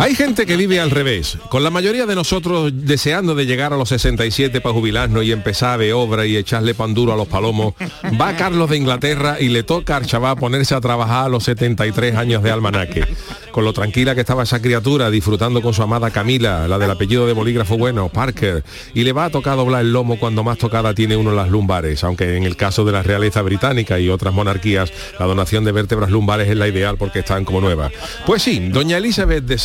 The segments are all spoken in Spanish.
Hay gente que vive al revés, con la mayoría de nosotros deseando de llegar a los 67 para jubilarnos y empezar de obra y echarle pan duro a los palomos. Va Carlos de Inglaterra y le toca al chaval ponerse a trabajar a los 73 años de almanaque. Con lo tranquila que estaba esa criatura disfrutando con su amada Camila, la del apellido de bolígrafo bueno, Parker, y le va a tocar doblar el lomo cuando más tocada tiene uno las lumbares, aunque en el caso de la realeza británica y otras monarquías, la donación de vértebras lumbares es la ideal porque están como nuevas. Pues sí, doña Elizabeth de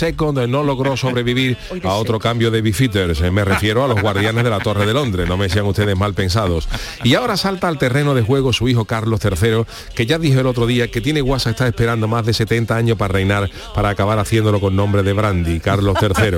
no logró sobrevivir a otro cambio de bifitters. Me refiero a los guardianes de la Torre de Londres, no me sean ustedes mal pensados. Y ahora salta al terreno de juego su hijo Carlos III, que ya dijo el otro día que tiene guasa está esperando más de 70 años para reinar, para acabar haciéndolo con nombre de Brandy, Carlos III.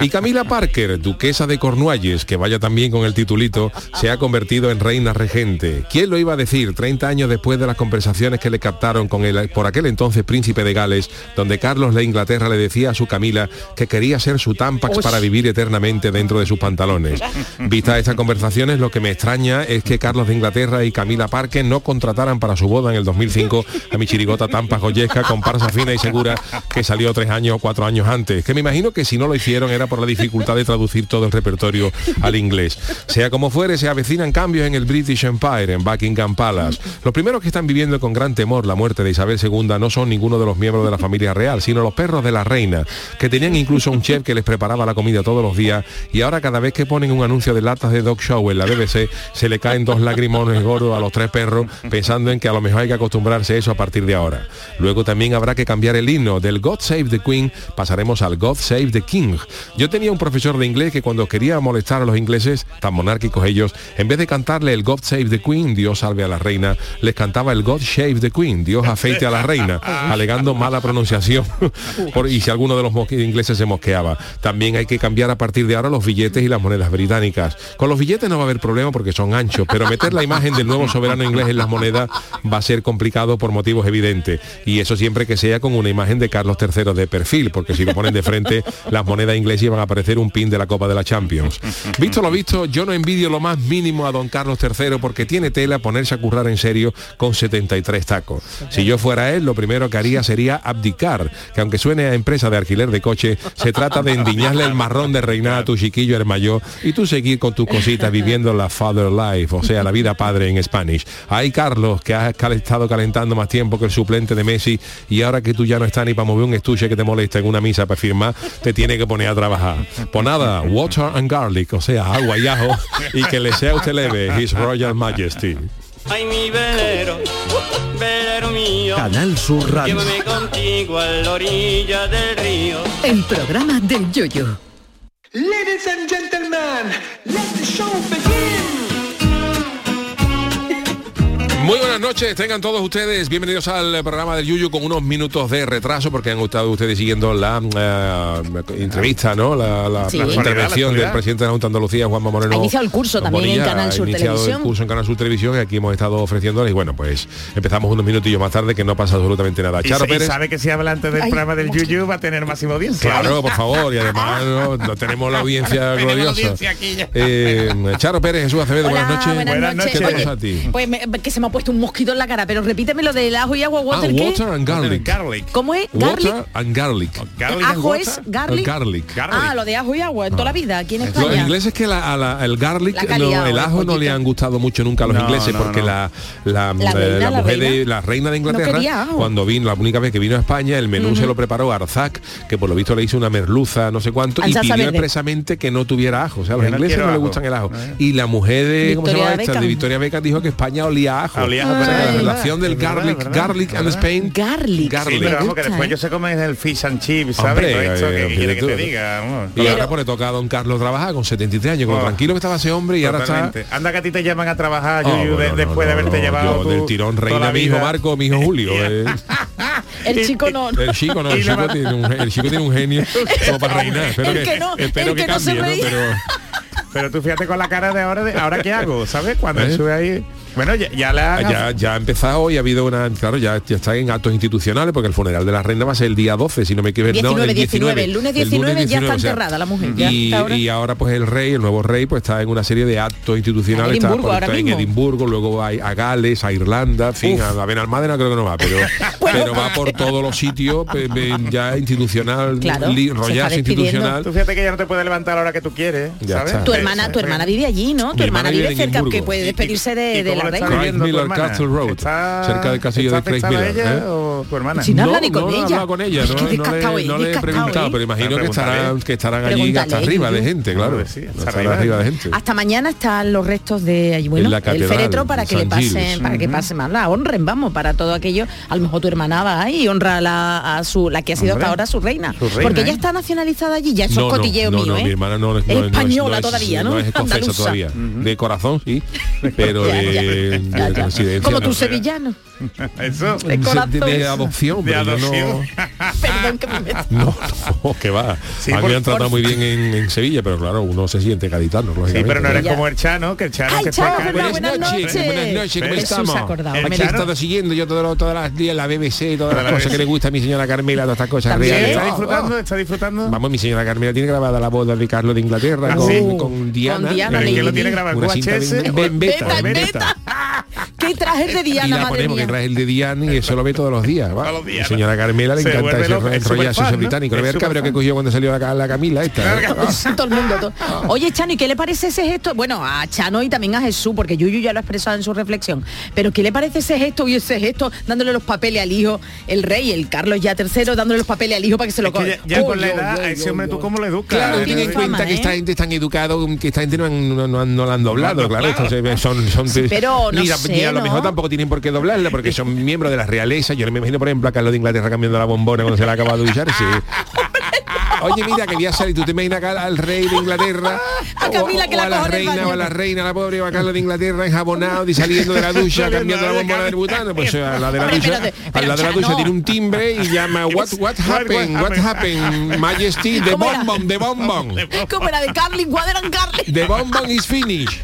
Y Camila Parker, duquesa de Cornualles, que vaya también con el titulito, se ha convertido en reina regente. ¿Quién lo iba a decir 30 años después de las conversaciones que le captaron con el por aquel entonces príncipe de Gales, donde Carlos de Inglaterra le decía a su Camila que quería ser su tampax para vivir eternamente dentro de sus pantalones. Vista estas conversaciones, lo que me extraña es que Carlos de Inglaterra y Camila Parker no contrataran para su boda en el 2005 a mi chirigota Tampa Joyesca, comparsa fina y segura que salió tres años o cuatro años antes. Que me imagino que si no lo hicieron era por la dificultad de traducir todo el repertorio al inglés. Sea como fuere, se avecinan cambios en el British Empire, en Buckingham Palace. Los primeros que están viviendo con gran temor la muerte de Isabel II no son ninguno de los miembros de la familia real, sino los perros de la reina, que tenían incluso un chef que les preparaba la comida todos los días y ahora cada vez que ponen un anuncio de latas de dog show en la BBC se le caen dos lagrimones gordos a los tres perros pensando en que a lo mejor hay que acostumbrarse a eso a partir de ahora. Luego también habrá que cambiar el himno del God Save the Queen pasaremos al God Save the King. Yo tenía un profesor de inglés que cuando quería molestar a los ingleses, tan monárquicos ellos, en vez de cantarle el God Save the Queen, Dios salve a la reina, les cantaba el God Shave the Queen, Dios afeite a la reina, alegando mala pronunciación. Por, y si alguno de los ingleses se mosqueaba. También hay que cambiar a partir de ahora los billetes y las monedas británicas. Con los billetes no va a haber problema porque son anchos, pero meter la imagen del nuevo soberano inglés en las monedas va a ser complicado por motivos evidentes. Y eso siempre que sea con una imagen de Carlos III de perfil, porque si lo ponen de frente, las monedas inglesas van a aparecer un pin de la Copa de la Champions. Visto lo visto, yo no envidio lo más mínimo a don Carlos III porque tiene tela ponerse a currar en serio con 73 tacos. Si yo fuera él, lo primero que haría sería abdicar, que aunque suene a empresa de alquiler de coche, se trata de endiñarle el marrón de reinar a tu chiquillo el mayor y tú seguir con tus cositas viviendo la father life, o sea, la vida padre en Spanish. Hay Carlos, que has estado calentando más tiempo que el suplente de Messi y ahora que tú ya no estás ni para mover un estuche que te molesta en una misa para firmar, te tiene que poner a trabajar. Pues nada, water and garlic, o sea, agua y ajo, y que le sea usted leve, His Royal Majesty. Ay, mi velero, velero mío. Canal Sur Radio. Llévame contigo a la orilla del río. El programa del Yoyo. Ladies and gentlemen, let the show begin. Muy buenas noches, tengan todos ustedes bienvenidos al programa del Yuyu con unos minutos de retraso porque han estado ustedes siguiendo la eh, entrevista, ¿no? La, la- Sí. la intervención del presidente de la Junta de Andalucía, Juanma Moreno. Ha iniciado el curso también en Bonilla, Canal Sur ha iniciado Televisión. el curso en Canal Sur Televisión y aquí hemos estado ofreciéndoles y bueno, pues empezamos unos minutillos más tarde que no pasa absolutamente nada. Charo y Pérez. sabe que si habla antes del Ay, programa del. Yuyu va a tener máxima audiencia. Claro, por favor, y además no, no tenemos la audiencia gloriosa. audiencia aquí ya. Eh, Charo Pérez, Jesús Acevedo, Hola, buenas noches. buenas noches. ¿Qué Oye, a ti? Pues me- que se me puesto un mosquito en la cara, pero repíteme lo del ajo y agua, Ah, water, ¿qué? water and garlic. Garlic. ¿Cómo es? Garlic. Water and garlic. Garlic and ajo water. es garlic. Garlic. Garlic. Ah, lo de ajo y agua, en toda la vida, aquí en Los España. ingleses que la- a la- el garlic, La calidad, no, el ajo no le han gustado mucho nunca a los No, ingleses no, porque no. la la, La eh, reina, la la mujer de la reina de Inglaterra cuando vino la única vez que vino a España el menú se lo preparó Arzac que por lo visto le hizo una merluza no sé cuánto y pidió verde. expresamente que no tuviera ajo o sea a los ingleses no, ajo. gustan el ajo Eh. y la mujer de ¿cómo se llama esta? de. Victoria Beckham dijo que España olía a ajo Ah, la verdad. relación del garlic garlic and. Spain Garlic. Sí, Garlic. pero vamos, que después ellos se comen el fish and chips, ¿sabes? Hombre, Todo esto, eh, ¿qué quiere que tú. te diga? Vamos. y ahora pues le toca a don Carlos trabajar con 73 años con lo Oh. tranquilo que estaba ese hombre y ahora está. Anda que a ti te llaman a trabajar, Oh, Yuyu, de- bueno, no, después de haberte no, llevado yo tú del tirón reina mi hijo. Marco mi hijo Julio eh. El chico no. El chico no, el chico, tiene un, el chico tiene un genio como para reinar. Espero El que, que no- espero el que, que no se cambie, ¿no? Pero Pero tú fíjate con la cara de ahora, de ahora qué hago, ¿sabes? Cuando ¿Eh? sube ahí. Bueno, ya, ya han- ya, ya ha empezado y ha habido una, claro, ya, ya está en actos institucionales porque el funeral de la reina va a ser el día 12, si no me equivoco. no, 19, el 19, el lunes 19 ya está 19, o sea, enterrada la mujer, ya y, ahora. y ahora pues el rey, el nuevo rey, pues está en una serie de actos institucionales. En está, Edimburgo por- ahora está en. Edimburgo, luego va a Gales, a Irlanda, en fin, a, a Benalmádena creo que no va, pero, pero va por todos los sitios ya institucional, Claro, despidiendo. institucional. Tú fíjate que ya no te puedes levantar a la hora que tú quieres, ¿sabes? Tu hermana, tu hermana vive allí, ¿no? Tu hermana hermana vive cerca, que puede ¿Y- despedirse de, de la reina. Miller? Castle Road, ¿Está- cerca del castillo de afectada Miller, ella ¿eh? o tu hermana? Si no habla ni no, con no ella. hablado con ella, Es no, que no le, no le he preguntado, ¿eh? pero imagino que estarán, pregúntale. que estarán allí hasta arriba de gente, claro. Arriba. de gente. Hasta mañana están los restos de bueno, el féretro para que le pasen, para que pase más, la honren, vamos, para todo aquello. A lo mejor tu hermana va ahí y honra a, su, la que ha sido hasta ahora su reina. Porque ¿eh? ella está nacionalizada allí, ya eso no, es cotilleo no, no, mío, no, ¿eh? mi hermana no, es- Es no, no es- española no es- todavía, ¿no? No es escocesa Andaluza. todavía. De corazón, sí, pero Ya, de, de residencia Como tu sevillano. Eso. De De- de, de adopción, De pero yo adopción. Perdón que me meto. no, no, no, que va. Sí, a mí me han tratado por- muy bien en, en Sevilla, pero claro, uno se siente gaditano, Sí, pero no eres Ya. como el Chano, que el Chano Ay, que Chano, está. Buenas Buenas noches, noches. buenas noches, ¿cómo estamos? acordado. Aquí he estado siguiendo yo todo lo- todas las días la BBC, todas las La cosas que le gusta a mi señora Carmela, todas estas cosas También. reales. ¿Está disfrutando? ¿Está disfrutando? Vamos, mi señora Carmela tiene grabada la boda de Carlos de Inglaterra Ah, con, sí. con Diana. Con Diana ¿Pero en qué lo tiene grabado? Una cinta ¿VHS? beta. ¿Qué trajes de Diana, madre ponemos trae el de Diana y eso lo ve todos los días. ¿va? Todos los días, señora Carmela le Se encanta ese es enrollarse superfan, ese británico. Es el cabreo que cogió cuando salió la, la Camila esta. ¿eh? todo el mundo. todo. Oye, Chano, ¿y qué le parece ese gesto? Bueno, a Chano y también a Jesús, porque Yuyu ya lo ha expresado en su reflexión. Pero ¿qué le parece ese gesto y ese gesto dándole los papeles al hijo, el rey, el Carlos ya tercero, dándole los papeles al hijo para que se lo Es coja? ya, ya Oh, con la yo, edad, yo, a ese yo, hombre yo. tú cómo lo educas. Claro, ten en Tiene cuenta fama, que ¿eh? esta gente es tan educado, que esta gente no, han- no, no no la han doblado, claro. claro. Estos son, son, son- pero no ni, a- sé, ni a lo mejor tampoco tienen por qué doblarla, porque son miembros de la realeza. Yo no me imagino, por ejemplo, a Carlos de Inglaterra cambiando la bombona cuando se le ha acabado de ducharse. Oye, mira, que voy a salir, tú te imaginas acá al rey de Inglaterra A Camila o, que o la a la reina o a la reina, la pobre o a Carlos de Inglaterra enjabonado y saliendo de la ducha cambiando la bombona del butano, pues a la de la ducha, a la de la ducha tiene un timbre y llama what what happened, what happened? Majesty, the bonbon, the bonbon. Como era de Carlin, Guaderan Carlin. The bonbon is finished.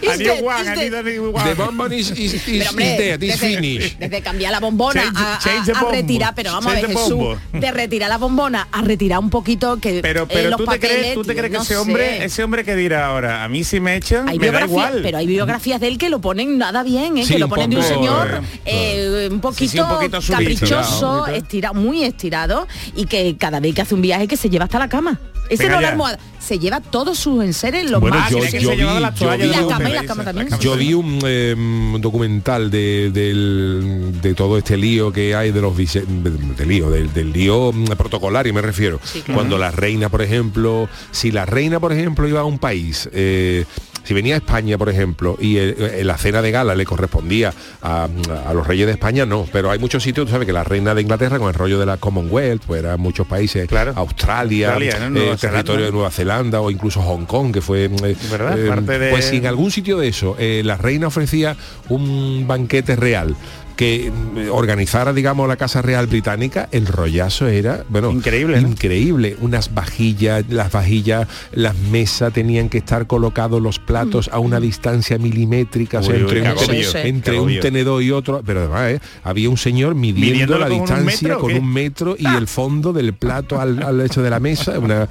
Dead, one, dead. The bonbon is, is, is, Pero, is hombre, dead, is desde, finished. desde cambiar la bombona Change- a, a- change retirar, pero vamos Change a ver Jesús, bombo. de retirar la bombona a retirar un poquito que Pero, eh, pero los tú te papeles, crees, tú te crees que no ese hombre, ese hombre que dirá ahora, a mí si me echan, hay me da biografías, igual. pero hay biografías de él que lo ponen nada bien, ¿eh? Sí, que lo ponen de un señor eh, un poquito, Sí, sí, un poquito subido, caprichoso, estirado, muy estirado y que cada vez que hace un viaje que se lleva hasta la cama. Ese Venga no la almohada, se lleva todos sus enseres, los Bueno, más yo- yo vi- la yo vi de la un- cama y la papel, cama esa, también. cama. Yo vi un eh, documental de, de todo este lío que hay de los vice- del lío, del, del lío mm, protocolario me refiero. Cuando la reina, por ejemplo, si la reina, por ejemplo, iba a un país, eh, si venía a España, por ejemplo, y eh, la cena de gala le correspondía a, a los reyes de España, no. Pero hay muchos sitios, tú sabes que la reina de Inglaterra con el rollo de la Commonwealth, pues eran muchos países, Claro. Australia, Australia, ¿no? eh, territorio de Nueva Zelanda o incluso Hong Kong, que fue... eh, ¿Verdad? Parte de- Pues si en algún sitio de eso la reina ofrecía un banquete real que mm, organizara, digamos, la Casa Real Británica, el rollazo era, bueno, Increíble, ¿no? increíble. Unas vajillas, las vajillas, las mesas tenían que estar colocados los platos a una distancia milimétrica, o sea, Uy, entre, un, tene- agobio, Sí, sí. entre un tenedor y otro, pero además ¿eh? había un señor midiendo ¿Midiéndolo la con un distancia metro con un metro y el fondo del plato al, al hecho de la mesa, una,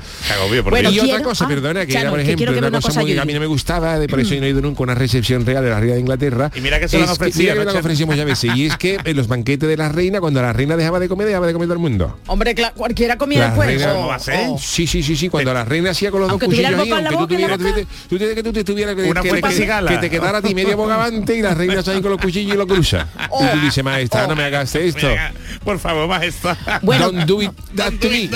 Bueno, y otra cosa, ah, perdona, que Chano, era, por ejemplo, que una cosa, cosa, muy que a mí no me gustaba, de por eso yo no he ido nunca a una recepción real de la reina de Inglaterra. Y mira que se lo han es que- ofrecido, mira que ¿no, lo han Chano? ofrecido muchas veces. Y es que en los banquetes de la reina, cuando la reina dejaba de comer, dejaba de comer todo el mundo. Hombre, cualquiera comía La después. reina- Oh, ¿Cómo va a ser? oh. Sí, sí, sí, sí. Cuando la reina hacía con los Aunque dos cuchillos ahí, boca aunque tú boca, tuvieras, boca. tú, tú tienes que tú te tuvieras que, te quedara a ti media bogavante y la reina está ahí con los cuchillos y lo cruza. Y tú dices, maestra, no me hagas esto. Por favor, majestad. Bueno. Don't do it that to me.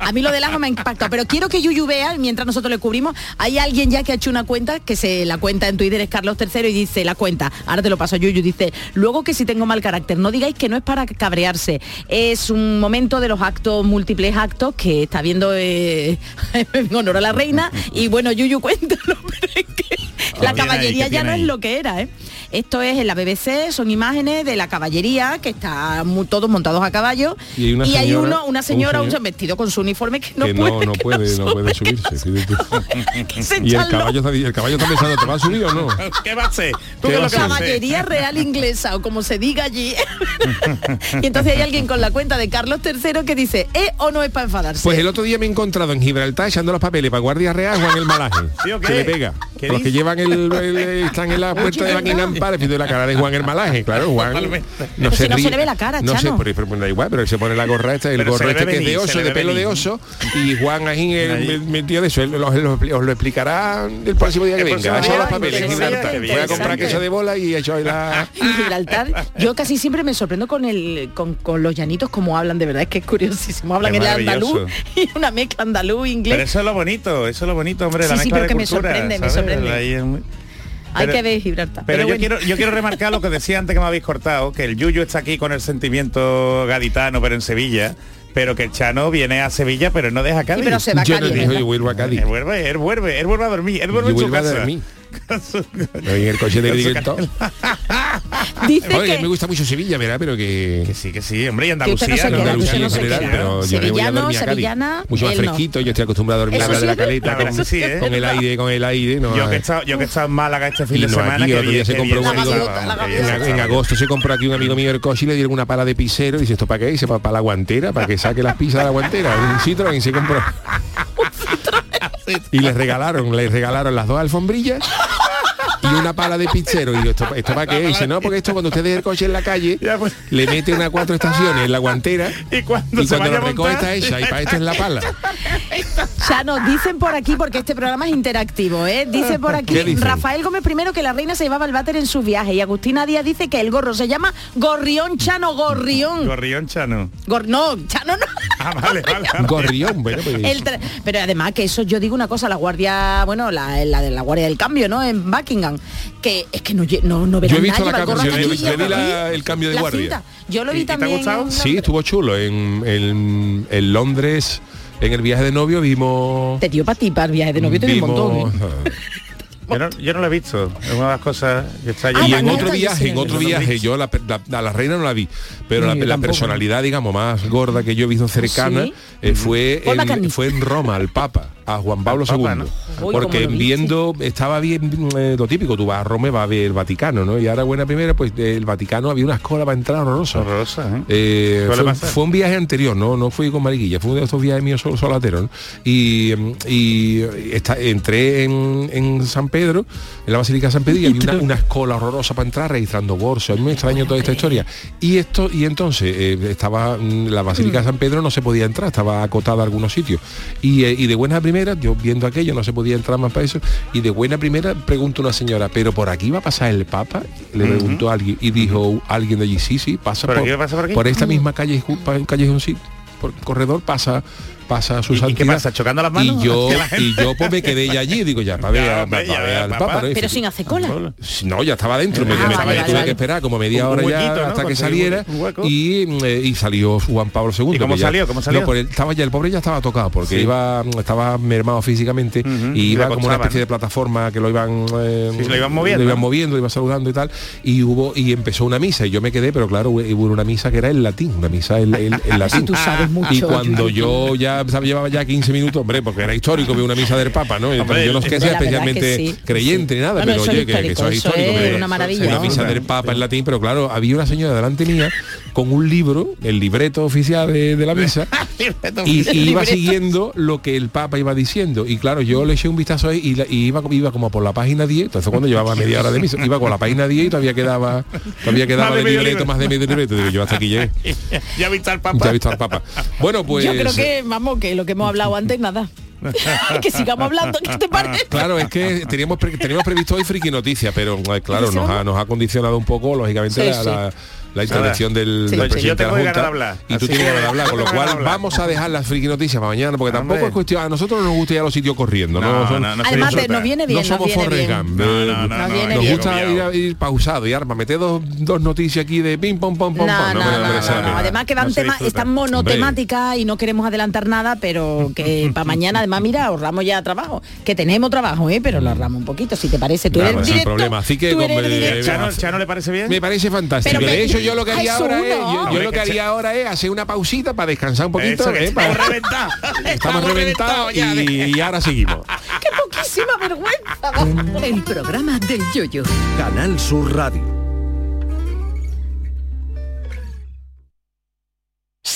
A mí lo del ajo me ha impactado, pero quiero que Yuyu vea, mientras nosotros le cubrimos, hay alguien ya que ha hecho una cuenta, que se la cuenta en Twitter es Carlos III y dice la cuenta, ahora te lo paso a Yuyu, dice, luego que si tengo mal carácter, no digáis que no es para cabrearse, es un momento de los actos, múltiples actos que está viendo eh, en honor a la reina. Y bueno, Yuyu, cuéntalo, pero es que la caballería ¿Qué ya no es lo que era, ¿eh? Esto es en la BBC, son imágenes de la caballería, que está todos montados a caballo. Y hay una señora, uno, una un señora, un señor vestido con su uniforme que no que puede. no, no que puede, no sube, puede subirse. Y el caballo, está, el caballo está pensando, ¿te va a subir o no? ¿Qué va a ser? ¿Tú caballería real inglesa o como se diga allí. y entonces hay alguien con la cuenta de Carlos III que dice, ¿eh o no es para enfadarse? Pues el otro día me he encontrado en Gibraltar echando los papeles para Guardia Real Juan el Malaje. ¿Sí o qué? que le pega. ¿Qué Los que llevan el, el- están en la puerta de Buckingham De la cara de Juan el Malaje. Claro, Juan. Totalmente. Pero si no se le ve la cara, No sé, Chano. pero, pero da igual, pero él se pone la gorra esta, el Pero se gorro este que es de se oso, de pelo de oso, y Juan ahí el, Ahí. el metido de eso, él os, lo, os lo explicará el próximo día que El venga. Ha los papeles en Gibraltar. Voy a comprar queso de bola y he hecho la... en Gibraltar, yo casi siempre me sorprendo con el con, con los llanitos como hablan, de verdad es que es curiosísimo. Hablan Es el andaluz y una mezcla andaluz Pero inglés. eso es lo bonito, eso es lo bonito, hombre, la mezcla pero de que me cultura, sorprende, me sorprende. Hay pero- que ver Gibraltar. Pero, yo, bueno. quiero, yo quiero remarcar lo que decía antes que me habéis cortado, que el Yuyu está aquí con el sentimiento gaditano, pero en Sevilla, pero que el Chano viene a Sevilla, pero no deja Sí, Cádiz. pero se va a Yo no Cádiz, ¿verdad? yo vuelvo a Cádiz. Él vuelve, él vuelve, él vuelve a dormir, él vuelve Yo en su vuelvo a casa. dormir. En el coche de. Dice Oye, que me gusta mucho Sevilla, ¿verdad? Pero que... Que sí, que sí, hombre, y no Andalucía. queda, Andalucía no general, pero yo me voy a dormir a sevillana, Mucho más fresquito, yo estoy acostumbrado a dormir Eso al lado de la sí. caleta, La con, verdad sí, ¿eh? con el aire, con el aire, no Yo que, he estado, yo que he estado en Málaga este fin Y de no semana, aquí, que el otro día se que compró bien un amigo- estaba, la que bien en, agosto se compró aquí un amigo mío el coche y le dieron una pala de pisero y dice esto para qué dice para, la guantera para que saque las pizzas de la guantera un Citroën se compró y les regalaron les regalaron las dos alfombrillas y una pala de pizzero y digo, esto, esto para qué dice no porque esto cuando usted deje el coche en la calle Ya, pues. le meten a cuatro estaciones en la guantera Y cuando y se cuando vaya lo a recoge montar- está hecha y para esto es la pala Ya nos dicen por aquí, porque este programa es interactivo, ¿eh? Dice por aquí. Rafael Gómez primero que la reina se llevaba el váter en su viaje y Agustina Díaz dice que el gorro se llama Gorrión Chano Gorrión. Gorrión Chano. Gor- no, Chano no. Ah, vale, vale. vale. gorrión bueno pues, El pero además que eso yo digo una cosa, la guardia, bueno, la, la de la guardia del cambio, ¿no? En Buckingham, que es que no no, no Yo he visto nadie, la va el cambio- hasta yo- aquí, yo vi y la- aquí, el cambio de la guardia. cinta. Yo lo ¿Y- vi y te ha también. gustado? en- sí estuvo chulo en, en, en Londres en el viaje de novio vimos Te dio para ti, para el viaje de novio te dio un vimos- montón. ¿eh? Yo no, yo no lo he visto. Es una de las cosas que está Ah, y la en otro viaje, en la otro vi. viaje, yo la, la- a la reina no la vi, pero No, la, la personalidad, digamos, más gorda que yo he visto cercana ¿Sí? eh, fue, fue en Roma, al Papa, a Juan Pablo Papa, II. porque viendo, estaba bien eh, lo típico, tú vas a Roma y vas a ver el Vaticano, ¿no? Y ahora buena primera, pues el Vaticano había una cola para entrar horrorosa. horrorosa, ¿eh? Eh, fue, un viaje anterior, no no fui con Mariquilla, fue uno de estos viajes míos sol, solateros. ¿no? Y, y esta- entré en, en San Pedro, en la Basílica de San Pedro, y había una, una escola horrorosa para entrar registrando bolsos. A mí me extraño toda esta historia. Y esto, y entonces eh, estaba mm, la Basílica de San Pedro no se podía entrar, estaba acotada a algunos sitios. Y, eh, y de buena primera, yo viendo aquello, no se podía entrar más para eso, y de buena primera pregunto a una señora, pero por aquí va a pasar el Papa, le preguntó a alguien, y dijo alguien de allí, sí, sí, pasa ¿Por por, aquí pasa por aquí? esta misma calle, callejón, sí, por corredor pasa pasa su ¿Y- y qué pasa, chocando las manos? Y yo, y yo pues me quedé ya allí, digo ya, para ver, Ya, a-. Pero sin hacer cola. No, ya estaba dentro, me, Ah, me- vale, me vale, tuve vale. que esperar como media Un hora huequito, ya ¿no? hasta que saliera y, eh, y salió Juan Pablo II. ¿Y cómo salió? ¿Cómo salió? No, pues él estaba ya, el pobre ya estaba tocado porque Sí. iba estaba mermado físicamente y y iba como una especie de plataforma que lo iban eh, Sí, lo iban moviendo, lo iban moviendo, lo iban saludando y tal y hubo y empezó una misa y yo me quedé, pero claro, hubo una misa que era en latín, una misa en, en- en latín. tú sabes mucho, y cuando yo ya llevaba ya 15 minutos, hombre, porque era histórico ver una misa del Papa, ¿no? Hombre, yo no es que sea verdad que especialmente sí, creyente sí. ni nada, Bueno, pero oye, que, que eso es histórico, eso es una maravilla. Una misa del Papa en latín, pero claro, había una señora delante mía con un libro, el libreto oficial de, de la misa, y, y iba siguiendo lo que el Papa iba diciendo. Y claro, yo le eché un vistazo ahí y, la- y iba, iba como por la página 10, entonces cuando llevaba media hora de misa, iba con la página 10 y todavía quedaba, todavía quedaba Más de libreto, más de medio libreto. Digo, yo hasta aquí llegué. ya he visto al Papa. Ya he visto al Papa. Bueno, pues. Yo creo que, vamos, que lo que hemos hablado antes, nada. que sigamos hablando, ¿qué te parece? Claro, es que teníamos, pre- teníamos previsto hoy friki noticias, pero eh, claro, nos ha, nos ha condicionado un poco, lógicamente, Sí, la, sí. la- la intervención del, Sí, del presidente Yo tengo de la Junta hablar, y tú tienes que ganas de hablar, con lo cual hablar. vamos a dejar las friki noticias para mañana porque tampoco Hombre. es cuestión, a nosotros no nos gusta ir a los sitios corriendo, no, No, Son- no, no se Además, nos viene bien, no somos viene Forrest bien. Gump, No, no, no, Nos no, viene nos bien. gusta ir, a- ir pausado y arma, meter dos, dos noticias aquí de pim pom pom pom No, pom, no, me- no, me no, sale. no. Además que van temas, están monotemáticas y no queremos adelantar nada, pero que para mañana, además, mira, ahorramos ya trabajo. Que tenemos trabajo, ¿eh? Pero lo ahorramos un poquito, si te parece. Tú eres el problema. Así que. ¿Chano, le parece bien? Me parece fantástico. De hecho, yo lo que haría ahora es, yo, lo que haría ahora es hacer una pausita para descansar un poquito, ¿eh? para- estamos reventados. estamos reventados y, y ahora seguimos. ¡Qué poquísima vergüenza! El programa del yoyo. Canal Sur Radio.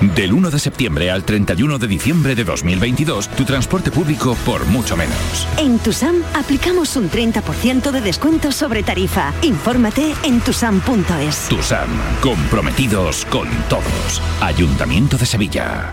Del 1 de septiembre al 31 de diciembre de 2022, tu transporte público por mucho menos. En Tusam aplicamos un 30% de descuento sobre tarifa. Infórmate en tusam.es. Tu SAM, comprometidos con todos. Ayuntamiento de Sevilla.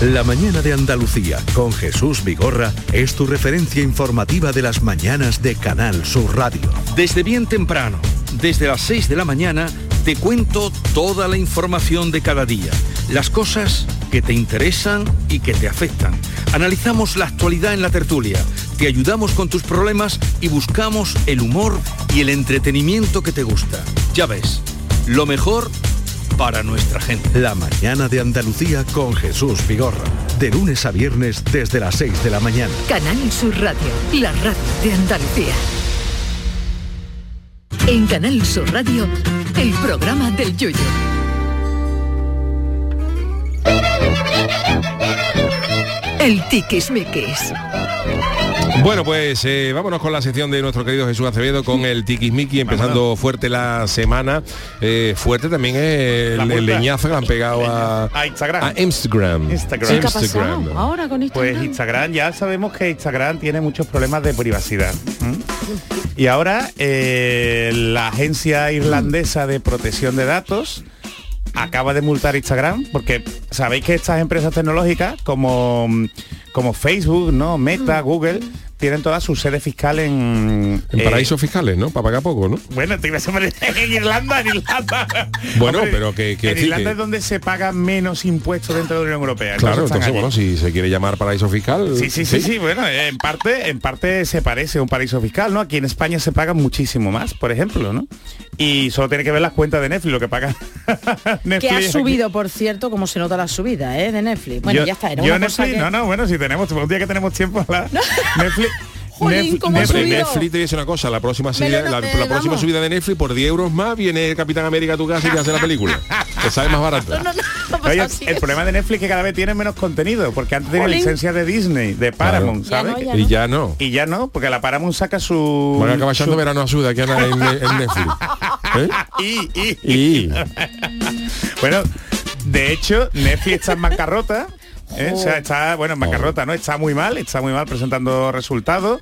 La mañana de Andalucía con Jesús Vigorra es tu referencia informativa de las mañanas de Canal Sur Radio. Desde bien temprano, desde las 6 de la mañana, te cuento toda la información de cada día, las cosas que te interesan y que te afectan. Analizamos la actualidad en la tertulia, te ayudamos con tus problemas y buscamos el humor y el entretenimiento que te gusta. Ya ves, lo mejor para nuestra gente. La mañana de Andalucía con Jesús Vigorra. De lunes a viernes desde las 6 de la mañana. Canal Sur Radio, la radio de Andalucía. En Canal Sur Radio, el programa del yoyo. El tiquismiquis. Bueno, pues eh, vámonos con la sección de nuestro querido Jesús Acevedo con el tiquismiqui, empezando fuerte la semana. Eh, fuerte también es el, leñazo que le han pegado a, A Instagram. a Instagram. Instagram. ¿Qué ha pasado ahora con Instagram? Pues Instagram, ya sabemos que Instagram tiene muchos problemas de privacidad. Y ahora eh, la agencia irlandesa de protección de datos acaba de multar Instagram porque sabéis que estas empresas tecnológicas como, como Facebook, ¿no? Meta, Google, tienen toda su sede fiscal en... En eh, paraísos fiscales, ¿no? Para pagar poco, ¿no? bueno, te iba a decir, en Irlanda, en Irlanda. Bueno, pero que- que en decir Irlanda que- es donde se paga menos impuestos dentro de la Unión Europea. Claro, entonces, allí. bueno, si se quiere llamar paraíso fiscal... Sí, sí, sí, sí, bueno, en parte, en parte se parece a un paraíso fiscal, ¿no? Aquí en España se paga muchísimo más, por ejemplo, ¿no? Y solo tiene que ver las cuentas de Netflix, lo que paga Netflix. Que ha aquí. subido, por cierto, como se nota la subida, ¿eh? De Netflix. Bueno, Yo- ya está, era yo una cosa Netflix, que- no, no, bueno, si tenemos, un día que tenemos tiempo, la, Netflix, Jolín, Netflix- cómo ha Hombre, subido. Netflix te dice una cosa, la próxima, subida, la, próxima subida de Netflix por 10 euros más viene el Capitán América a tu casa y te hace la película. Te sale más barato. No, no, no, no pasa Oye, el problema de Netflix es que cada vez tiene menos contenido, porque antes tenía licencia de Disney, de Paramount, ¿sabes? no, ya Y ya no. Y ya no, porque la Paramount saca su... Acabando su- verano a Suda aquí en, en- en Netflix. ¿Eh? y, y, Y Bueno, de hecho, Netflix está en bancarrota. ¿Eh? O sea, está, bueno, en bancarrota, ¿no? Está muy mal, está muy mal presentando resultados.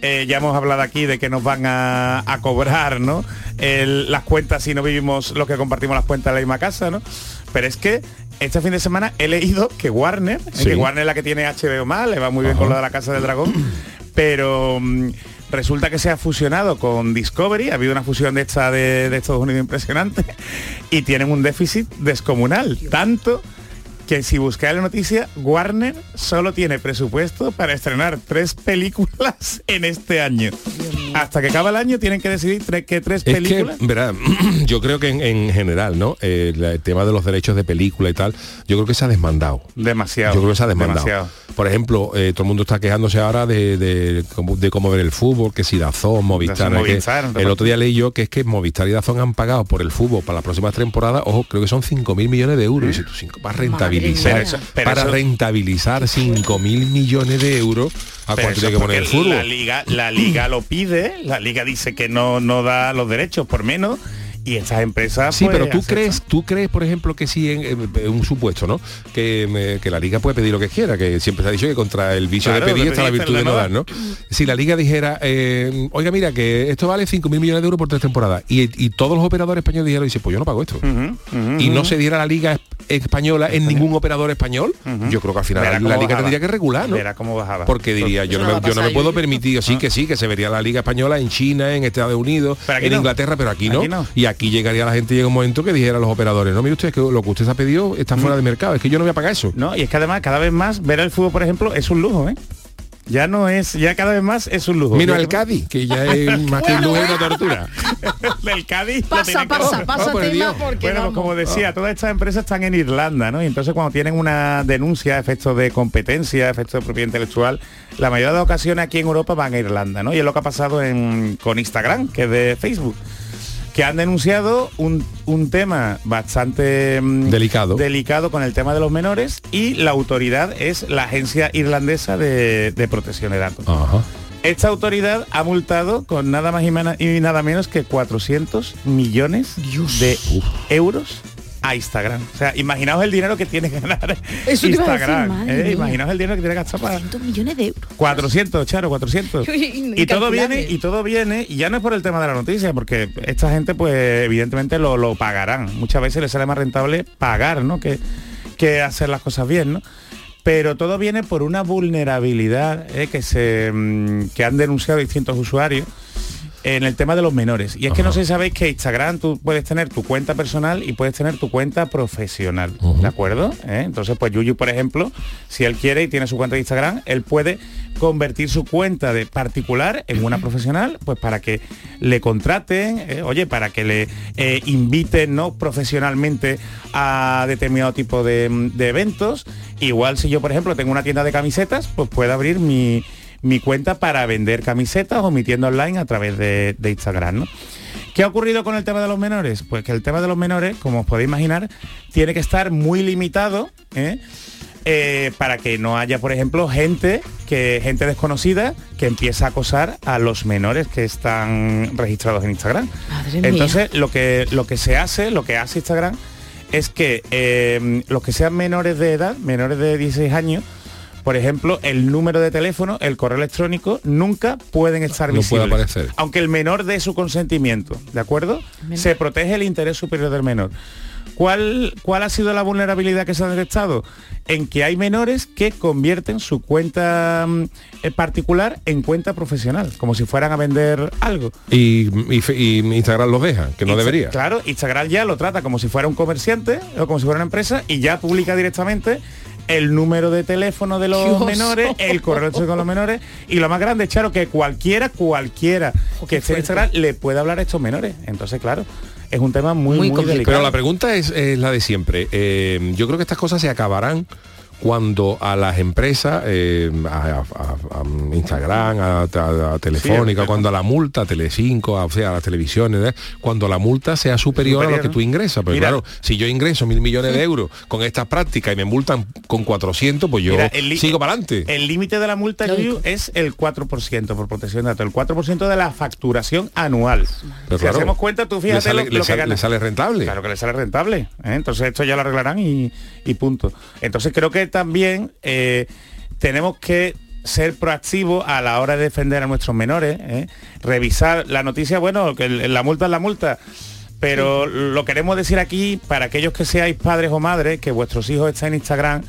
Eh, ya hemos hablado aquí de que nos van a, a cobrar, ¿no? El- las cuentas si no vivimos los que compartimos las cuentas en la misma casa, ¿no? Pero es que este fin de semana he leído que Warner, eh, Sí. que Warner es la que tiene HBO más, le va muy bien con lo de la Casa del Dragón, pero mm, resulta que se ha fusionado con Discovery, ha habido una fusión de esta de, de Estados Unidos impresionante, y tienen un déficit descomunal, tanto que si buscáis la noticia, Warner solo tiene presupuesto para estrenar tres películas en este año. Hasta que acaba el año tienen que decidir tres, qué tres es películas. que, verá, yo creo que en, en general, ¿no? Eh, el tema de los derechos de película y tal, yo creo que se ha desmandado. Demasiado. Yo creo que se ha desmandado. demasiado. Por ejemplo, eh, todo el mundo está quejándose ahora de, de, cómo- de cómo ver el fútbol, que si Dazón, Movistar. ¿no? Que Movistar, el otro día leí yo que es que Movistar y Dazón han pagado por el fútbol para las próximas temporadas, ojo, creo que son 5.000 millones de euros. Y si tú, cinco- para rentabilizar, Pero eso- pero para eso- rentabilizar 5.000 millones de euros, ¿a cuánto tiene que poner el fútbol? La liga, la liga lo pide, la liga dice que no, no da los derechos por menos Y estas empresas... Sí, pues, pero tú aceptan. crees, tú crees, por ejemplo, que si en, en un supuesto, ¿no? Que, me- que la liga puede pedir lo que quiera, que siempre se ha dicho que contra el vicio Claro, de pedir está la virtud de no dar, ¿no? Si la liga dijera, eh, oiga, mira, que esto vale 5.000 millones de euros por tres temporadas, y, y todos los operadores españoles dijeron, dice, pues yo no pago esto. y no se diera la liga es- española en ningún operador español, yo creo que al final Verá la, liga bajaba. tendría que regular, ¿no? Verá cómo bajaba. Porque diría, yo no, me, yo no me puedo permitir, sí que sí, que se vería la liga española en China, en Estados Unidos, en. Inglaterra, pero aquí no. Aquí no. Y aquí llegaría la gente, llega un momento que dijera a los operadores, no, mire usted, es que lo que usted se ha pedido está fuera de mercado, es que yo no voy a pagar eso. No, y es que además cada vez más ver el fútbol, por ejemplo, es un lujo, ¿eh? Ya no es, ya cada vez más es un lujo. Mira el que- Cádiz, que ya es más que un lujo una tortura. del Cádiz. Pasa, pasa, pasa Oh, por tema Dios. porque Bueno, pues vamos. como decía, todas estas empresas están en Irlanda, ¿no? Y entonces cuando tienen una denuncia a efectos de competencia, a efectos de propiedad intelectual, la mayoría de las ocasiones aquí en Europa van a Irlanda, ¿no? Y es lo que ha pasado en- con Instagram, que es de Facebook que han denunciado un, un tema bastante mm, Delicado. delicado con el tema de los menores y la autoridad es la Agencia Irlandesa de, de Protección de Datos. Ajá. Esta autoridad ha multado con nada más y, y nada menos que 400 millones de euros a Instagram. O sea, imaginaos el dinero que tiene que ganar Eso decir, Instagram. ¿eh? mía. Imaginaos el dinero que tiene que gastar para 200 millones de euros. 400, Charo, 400. Uy, y todo viene, y todo viene, y ya no es por el tema de la noticia, porque esta gente, pues, evidentemente lo, lo pagarán. Muchas veces les sale más rentable pagar, ¿no? Que, que hacer las cosas bien, ¿no? Pero todo viene por una vulnerabilidad ¿eh? que se mm, que han denunciado distintos usuarios en el tema de los menores. Y es que no sé si sabéis que Instagram tú puedes tener tu cuenta personal y puedes tener tu cuenta profesional. ¿De acuerdo? ¿Eh? Entonces, pues Yuyu, por ejemplo, si él quiere y tiene su cuenta de Instagram, él puede convertir su cuenta de particular en una profesional, pues para que le contraten, eh, oye, para que le eh, inviten ¿no? profesionalmente a determinado tipo de, de eventos. Igual si yo, por ejemplo, tengo una tienda de camisetas, pues puedo abrir mi, mi cuenta para vender camisetas o mi tienda online a través de, de Instagram, ¿no? ¿Qué ha ocurrido con el tema de los menores? Pues que el tema de los menores, como os podéis imaginar, tiene que estar muy limitado ¿eh? Eh, para que no haya, por ejemplo, gente que gente desconocida que empieza a acosar a los menores que están registrados en Instagram. Madre mía. Entonces, lo que lo que se hace, lo que hace Instagram es que eh, los que sean menores de edad, menores de 16 años, por ejemplo, el número de teléfono, el correo electrónico, nunca pueden estar No puede aparecer. Aunque el menor dé su consentimiento, ¿de acuerdo? Se protege el interés superior del menor. ¿Cuál, ¿Cuál ha sido la vulnerabilidad que se ha detectado? En que hay menores que convierten su cuenta mm, eh, particular en cuenta profesional, como si fueran a vender algo. Y, y fe- y Instagram los deja, que no Insta- debería. Claro, Instagram ya lo trata como si fuera un comerciante o como si fuera una empresa y ya publica directamente el número de teléfono de los Dios. menores, el correo electrónico de los menores y lo más grande, Charo, que cualquiera, cualquiera que esté en Instagram le puede hablar a estos menores. Entonces, claro, es un tema muy, muy, delicado. Pero la pregunta es, es la de siempre. Eh, yo creo que estas cosas se acabarán cuando a las empresas, eh, a, a- a- a Instagram, a, a- a Telefónica, Sí, cuando a la multa, a Telecinco, a, o sea, a las televisiones, ¿eh? cuando la multa sea superior, a lo que ¿no? tú ingresas. Pero Mira. claro, si yo ingreso mil millones de euros con estas prácticas y me multan con 400, pues yo Mira, el li- sigo para adelante. El límite de la multa es el 4% por protección de datos, el 4% de la facturación anual. Pero si claro, hacemos cuenta, tú le fíjate sale- lo, le lo sale- que gana. le sale rentable. Claro que le sale rentable. ¿eh? Entonces esto ya lo arreglarán y, y punto. Entonces creo que también eh, tenemos que ser proactivos a la hora de defender a nuestros menores, ¿eh? revisar la noticia, bueno, que la multa es la multa. Pero lo queremos decir aquí para aquellos que seáis padres o madres, que vuestros hijos están en Instagram,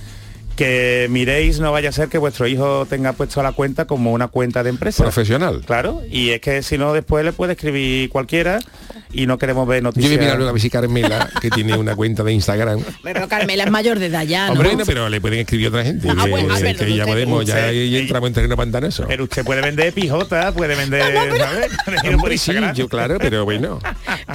que miréis, no vaya a ser que vuestro hijo tenga puesto la cuenta como una cuenta de empresa. Profesional. Claro, y es que si no después le puede escribir cualquiera y no queremos ver Yo noticias. voy a mirar luego a ver si Carmela, que tiene una cuenta de Instagram. Pero Carmela es mayor de edad ya, ¿no? Hombre, no, pero le pueden escribir otra gente. Ah, que- bueno, ver, que ya usted- podemos, ya entramos en terreno pantanoso. Pero usted puede vender pijota, puede vender, ¿sabes? Por Hombre, sí, Instagram. yo claro, pero bueno.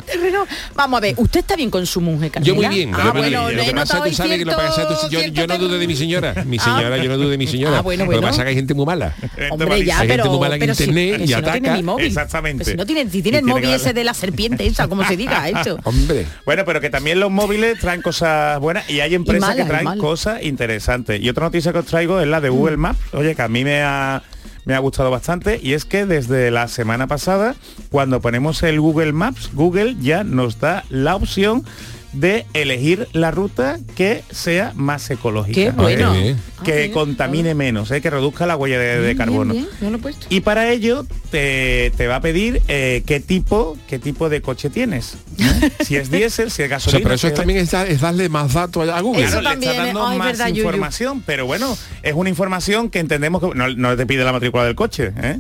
Terreno- Vamos a ver, usted está bien con su mujer, Carmela. Yo muy bien. Ah, yo bueno, bien. Lo que pasa, tú sabes que lo que pasa, yo, yo no dudo de mi señora. Mi Ah. señora, yo no dudo de mi señora. Ah, bueno, Lo que pasa es que hay gente muy mala. Hombre, ya, Hay gente pero, muy mala en pero si- internet pero y si no tiene ataca. móvil. Exactamente. Pero si no tiene, si tiene el móvil ese de la serpiente esa, como se diga, esto. Hombre. Bueno, pero que también los móviles traen cosas buenas y hay empresas malas, que traen cosas interesantes. Y otra noticia que os traigo es la de Google Maps. Oye, que a mí me ha me ha gustado bastante y es que desde la semana pasada, cuando ponemos el Google Maps, Google ya nos da la opción de elegir la ruta que sea más ecológica. Qué bueno. ¿eh? Ah, que contamine menos, ¿eh? que reduzca la huella de, de carbono. Bien, bien, no lo he puesto. Y para ello te, te va a pedir eh, qué tipo qué tipo de coche tienes. Si es diésel, si es O sea, gasolina. pero eso si es también es, es darle más datos a Google. Eso Claro, le también está es- dando más verdad, Yuyu. información, pero bueno, es una información que entendemos que no, no te pide la matrícula del coche, ¿eh?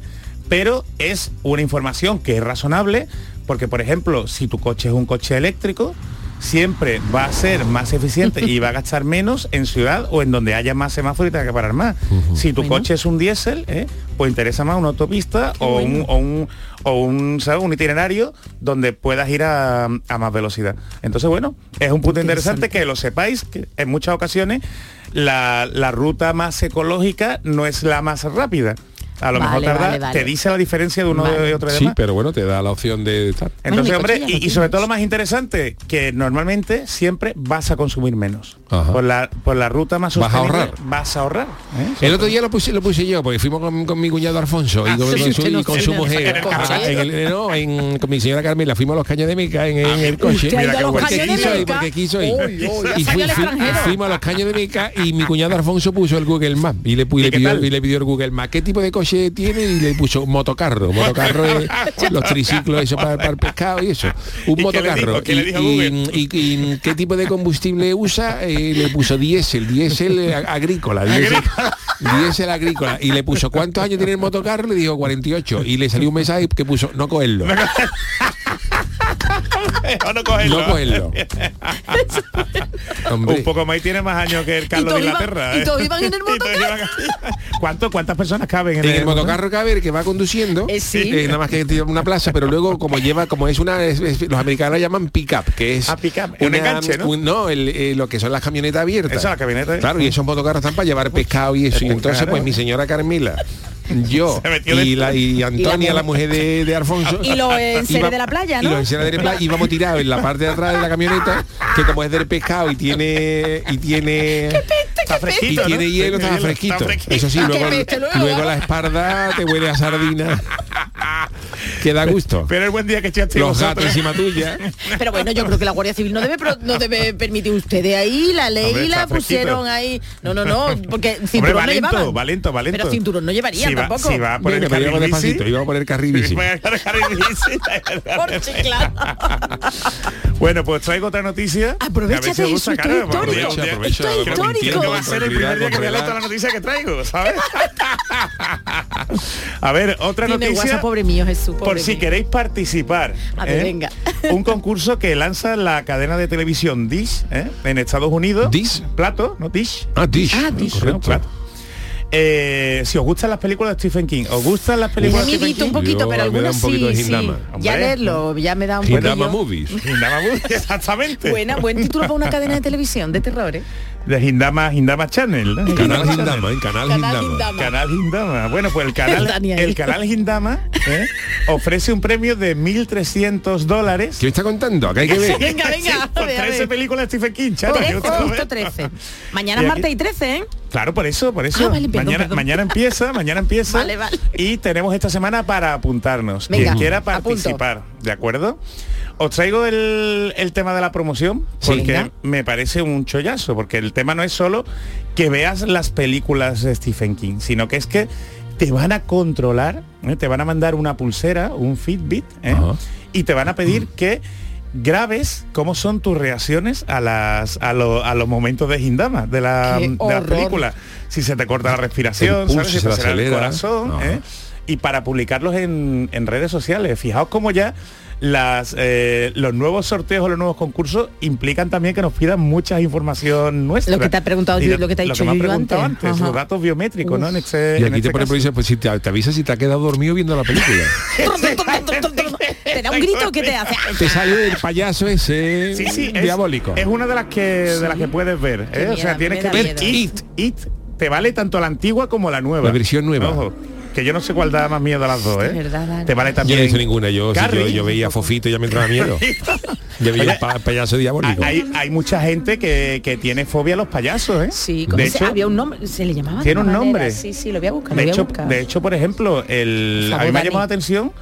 pero es una información que es razonable, porque por ejemplo, si tu coche es un coche eléctrico, siempre va a ser más eficiente y va a gastar menos en ciudad o en donde haya más semáforos y tenga que parar más. Si tu Bueno. coche es un diésel, ¿eh? pues interesa más una autopista o, un, o un o un, ¿sabes? un itinerario donde puedas ir a, a más velocidad. Entonces, bueno, es un punto interesante que lo sepáis, que en muchas ocasiones la, la ruta más ecológica no es la más rápida. A lo Vale, mejor tarda, vale, vale. te dice la diferencia de uno Vale. de otro y Sí, demás. pero bueno, te da la opción de estar. Entonces, hombre, y, sobre todo lo más interesante, que normalmente siempre vas a consumir menos. Ajá. Por la, por la ruta más Vas a ahorrar. Vas a ahorrar. ¿eh? El otro día lo puse, lo puse yo, porque fuimos con, con mi cuñado Alfonso y Ah, con, sí, con sí, su, no y con su mujer. en el coche. en el- no, en- con mi señora Carmela fuimos a los caños de Mica en, en el coche. Porque de quiso ir, porque quiso y fuimos a los caños de Mica y mi cuñado Alfonso puso el Google Maps y le, pu- y ¿Y le qué pidió, tal? y le pidió el Google Maps. ¿Qué tipo de coche tiene? Y le puso motocarro. Motocarro es los triciclos, eso para, para el pescado y eso. Un ¿Y qué le motocarro. dijo? ¿Qué le Y- dijo y- Google? y, y qué tipo de combustible usa? Eh, le puso diésel, diésel eh, agrícola, diésel, diésel agrícola. Y le puso, ¿cuántos años tiene el motocarro? Le dijo 48. Y le salió un mensaje que puso, no cogerlo. O no cogerlo. No cogerlo. Hombre. Un poco más y tiene más años que el Carlos de todos iban- Inglaterra. y ¿eh? todos iban en el iban- ¿Cuánto, ¿Cuántas personas caben en, En el motocarro cabe el que va conduciendo, Eh, sí. eh, nada más que tiene una plaza, pero luego como lleva, como es una, es- es- los americanos la llaman pick-up, que es Ah, pick-up, un enganche, ¿no? un- no, el, eh, lo que son las camionetas abiertas. Eso, la camioneta. Claro, y esos motocarros están para llevar pescado y eso. Y entonces, pues mi señora Carmila, yo y, la, y Antonia, mujer. la mujer de, de Alfonso. Y los enseres de la playa, Y ¿no? los enseres de la playa íbamos tirados en la parte de atrás de la camioneta, que como es del pescado y tiene y tiene Está y fresquito, ¿no? tiene hielo, está hielo, fresquito. Eso sí, Ah, luego, peste, luego. luego la espalda te huele a sardina. que da gusto. Pero el buen día que echaste Los vosotros. gatos encima tuya. Pero bueno, yo creo que la Guardia Civil no debe no debe permitir ustedes ahí, la ley Hombre, la fresquito. pusieron ahí. No, no, no, porque Hombre, cinturón no valento, llevaban. valento, valento. Pero cinturón no llevarían Si va- tampoco. si va por el Venga, pero íbamos carril bici, despacito, íbamos a poner carril bici. Voy a dejar el carril bici. Por. Bueno, pues traigo otra noticia. Aprovechate de eso, esto es histórico. Aprovecha, Esto es que va a ser el primer día que me toda la noticia que traigo, ¿sabes? a ver, otra Tiene noticia. WhatsApp, pobre mío, Jesús. por si mío. queréis participar. A ver, ¿eh? venga. Un concurso que lanza la cadena de televisión Dish ¿eh? en Estados Unidos. Dish. Plato, ¿no? Dish. Ah, Dish. Ah, Dish. Correcto. ¿no? Plato. Eh, si os gustan las películas de Stephen King, ¿os gustan las películas de Stephen miedito un King? poquito, Yo- pero poquito de sí, sí. Hindama. Ya leerlo, ya me da un Hindama poquillo. Movies. Hindama Movie, exactamente. Buena, buen título para una cadena de televisión de terror, ¿eh? De Hindama, Hindama Channel. ¿no? Canal Channel. Hindama, en Canal Canal Hindama. Hindama. Canal Hindama. Bueno, pues el canal, el canal Hindama ¿eh? ofrece un premio de 1.300 dólares. ¿Qué me está contando? Acá hay que ver. Venga, venga. Sí, por a ver, a 13 ver. películas de Stephen King, chato, Trece, yo te lo veo. justo 13. Mañana es martes y 13, ¿eh? Claro, por eso, por eso. Ah, vale, perdón, mañana, perdón. mañana empieza, mañana empieza. Vale, vale. Y tenemos esta semana para apuntarnos. Venga, Quien quiera apunto. participar, ¿de acuerdo? Os traigo el, el tema de la promoción porque me parece un chollazo, porque el tema no es solo que veas las películas de Stephen King, sino que es que te van a controlar, ¿eh? te van a mandar una pulsera, un Fitbit, ¿eh? Y te van a pedir que grabes cómo son tus reacciones a las a, lo- a los momentos de Hindama de la, de la película si se te corta la respiración ¿sabes? si se te le acelera el corazón. ¿eh? y para publicarlos en, en redes sociales fijaos cómo ya las eh, los nuevos sorteos o los nuevos concursos implican también que nos pidan mucha información nuestra Lo que te ha preguntado lo que te ha dicho Yuyu preguntado antes. los datos biométricos ¿no? en este, Y en aquí te este pone, por caso. ejemplo, pues, si te, te avisa si te ha quedado dormido viendo la película. Te da un grito que te hace. te sale el payaso ese Sí, sí, es, diabólico. Es una de las que de las que puedes ver. ¿eh? O sea, tienes que ver miedo. It. It te vale tanto la antigua como la nueva. La versión nueva. Ojo, que yo no sé cuál da más miedo a las dos, ¿eh? De verdad, te vale Yo también. no he visto ninguna, yo, yo, yo veía Fofito y ya me entraba miedo. Yo vi Oye, pa- payaso diabólico. hay, hay mucha gente que, que tiene fobia a los payasos, ¿eh? Sí, de ese- hecho, había un nombre, se le llamaba tiene un manera. nombre. Sí, sí, lo voy a buscar, lo de voy a hecho, buscar. de hecho, por ejemplo, el, a mí me ha llamado la atención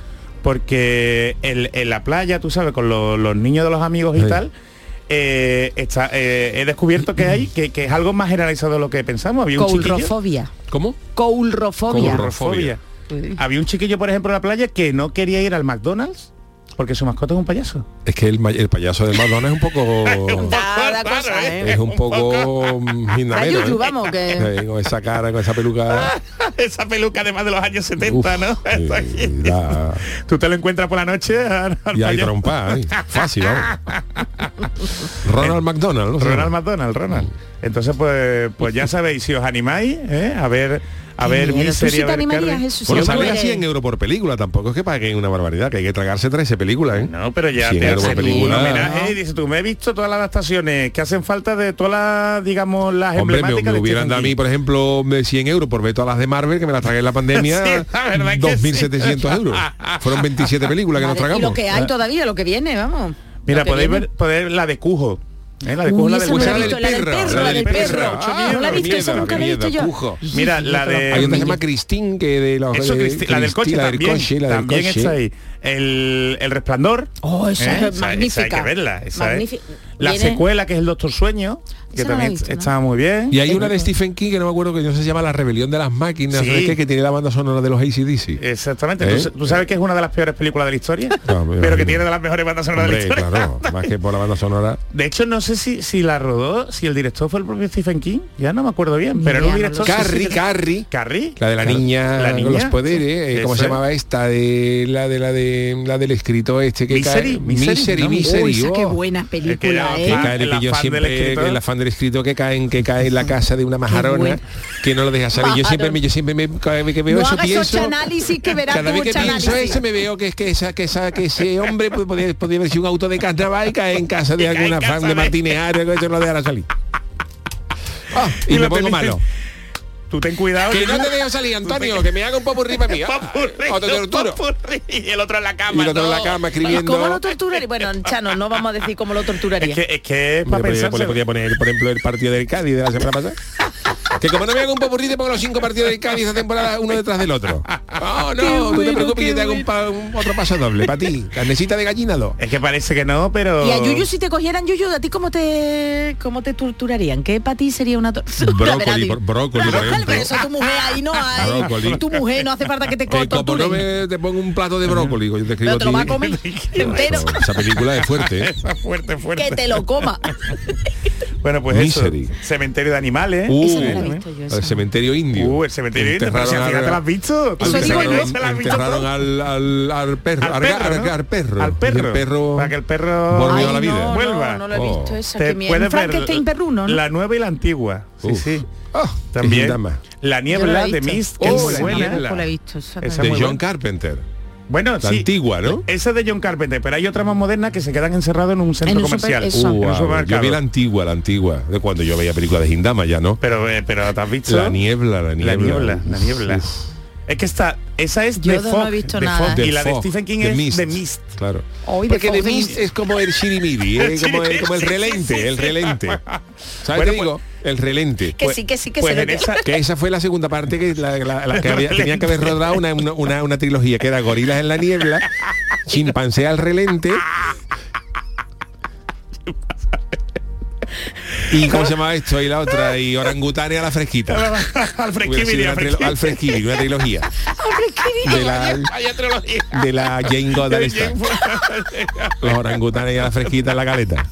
porque el- en la playa, tú sabes, con lo- los niños de los amigos y Sí. tal, eh, está, eh, he descubierto que hay que, que es algo más generalizado de lo que pensamos. Había un chiquillo, Coulrofobia. ¿Cómo? Coulrofobia. Coulrofobia. Había un chiquillo, por ejemplo, en la playa que no quería ir al McDonald's porque su mascota es un payaso. Es que el, el payaso del Madonna es un poco... Nada cosa, ¿eh? es un poco mm, ¿eh? vamos, que- Sí, con esa cara, con esa peluca. Esa peluca además de los años 70, Uf, ¿no? Tú te lo encuentras por la noche al- al y hay trompa, ¿eh? fácil, vamos. Ronald McDonald. Ronald McDonald, Ronald. Entonces, pues, pues ya sabéis, si os animáis, ¿eh? a ver, a ver miedo. ¿Tú sí Misery, te a ver. Jesús? Bueno, sale no a eres- 100 euros por película, tampoco es que paguen una barbaridad, que hay que tragarse 13 películas, ¿eh? No, pero ya 100 te hace un homenaje y dice tú, me he visto todas las adaptaciones que hacen falta de todas las, digamos, las Hombre, me, emblemáticas me de hubieran Stephen dado a mí, por ejemplo, de 100 euros por ver todas las de Marvel, que me las tragué en la pandemia, Sí, la verdad que 2.700 euros. Fueron 27 películas que nos y tragamos. lo que hay todavía, lo que viene, vamos. Mira, Lo que podéis ver, poder la de Cujo. ¿Eh? La de Uy, la del perro. la del perro, la del perro. Ah, No la he visto, esa nunca la he visto miedo, yo. Cujo. Mira, la de... Hay otra que se llama Christine, que de los Eso, de Cristi- la del coche Christine, la también, del coche, la del también coche. está ahí. El, el resplandor. Oh, esa ¿eh? es magnífica. hay que verla. esa, ¿eh? Magnífica. La Viene- secuela, que es el Doctor Sueño, que Esa también visto, ¿no? está muy bien. Y hay una de Stephen King que no me acuerdo que no se llama La Rebelión de las Máquinas, Sí. ¿sabes qué? que tiene la banda sonora de los ACDC. Exactamente. ¿Eh? ¿Tú, tú sabes que es una de las peores películas de la historia, No, pero que tiene de las mejores bandas sonoras de la historia. claro, más que por la banda sonora. De hecho, no sé si, si la rodó, si el director fue el propio Stephen King, ya no me acuerdo bien, pero era un director... Carrie, Carrie. Carrie. La de la niña, la con niña, los poderes, sí. eh, ¿cómo se es. llamaba esta? De la de la de la del escritor este que Misery, cae. Misery, Misery, ¿no? Misery, Uy, esa qué oh. buena película, ya- ¿eh? que cae, el que yo afán del siempre escritor. el afán del escritor que cae en que cae en la casa de una majarona que no lo deja salir yo siempre yo siempre me cada vez que veo No eso pienso análisis que verás cada vez que pienso análisis. eso me veo que es que esa que esa que ese hombre pues, podía, podía haber sido un auto de carnaval y cae en casa de alguna fan de de- Martínez Arias que eso no lo dejará salir Ah, y, Y me pongo malo Tú ten cuidado. que no te dejo salir Antonio que me haga un popurrí para mí popurrí, Y el otro en la y cama. el otro en la cama ¿Cómo escribiendo lo torturaría? Bueno, Chano, no vamos a decir cómo lo torturaría. Es que es para le podía poner, por ejemplo, el partido del Cádiz de la semana pasada. Que como no me hago un popurrí, te pongo los cinco partidos del Cádiz esta temporada uno detrás del otro. No, no, Qué no te bueno, preocupes, yo te hago un, pa- un- otro paso doble para ti. Carnecita de gallina dos. Es que parece que no, pero. Y a Yuyu, si te cogieran Yuyu, ¿a ti cómo te cómo te torturarían? ¿Qué para ti sería una tortura? Brócoli, brócoli, por ejemplo. pero eso tu mujer ahí no hay. Brócoli. Tu mujer no hace falta que te Que como no me, te pongo un plato de brócoli, yo te escribo Pero te lo va a comer entero. Esa película es fuerte, ¿eh? Esa fuerte, fuerte. Que te lo coma. Bueno, pues Misery. eso. Cementerio de animales. Uh, Esa no la he visto yo, esa. el cementerio indio. Uh, el cementerio indio, pero si al final te lo has visto. Eso enterraron al, al, al perro, Al perro, al- ¿no? al perro. Al perro. el perro Para que el perro volvió a la vida. No, Vuelva. no, no lo he Oh. visto esa. Te Que bien. puedes ver Frankenstein perruno, ¿no? La nueva y la antigua. Sí, Uf. sí. Ah, También. La niebla de. Mist, que Oh, es muy la buena. niebla. Tampoco la he visto. esa Esa también. de John. Carpenter. Bueno, La sí. antigua, ¿no? Esa es de John Carpenter, pero hay otra más moderna que se quedan encerrados en un centro En super- comercial. En supermercado. yo vi la antigua, la antigua, de cuando yo veía películas de Gindama ya, ¿no? Pero, eh, pero ¿te has visto? La niebla, la niebla. La niebla, la niebla. Uf. Es que está, esa es Yo de no Fog, he visto de nada. Fog, The y la de Stephen King The es Mist. de Mist. Claro. Hoy Porque The de Mist es como el shirimiri, ¿eh? como, el, como relente, el relente. ¿Sabes Bueno, qué digo? El relente. Que sí, que sí, que pues se en lo esa- Que esa fue la segunda parte que, la, la- la que había- tenía que haber rodado una, una, una- una trilogía que era Gorilas en la niebla, Chimpancé al relente. ¿Y cómo se llama esto? Y la otra, y orangutane a la fresquita. al fresquibiri, al una fresquibiri. trilogía. De la, de la Jane Goddard Los orangutanes y a la fresquita en la caleta.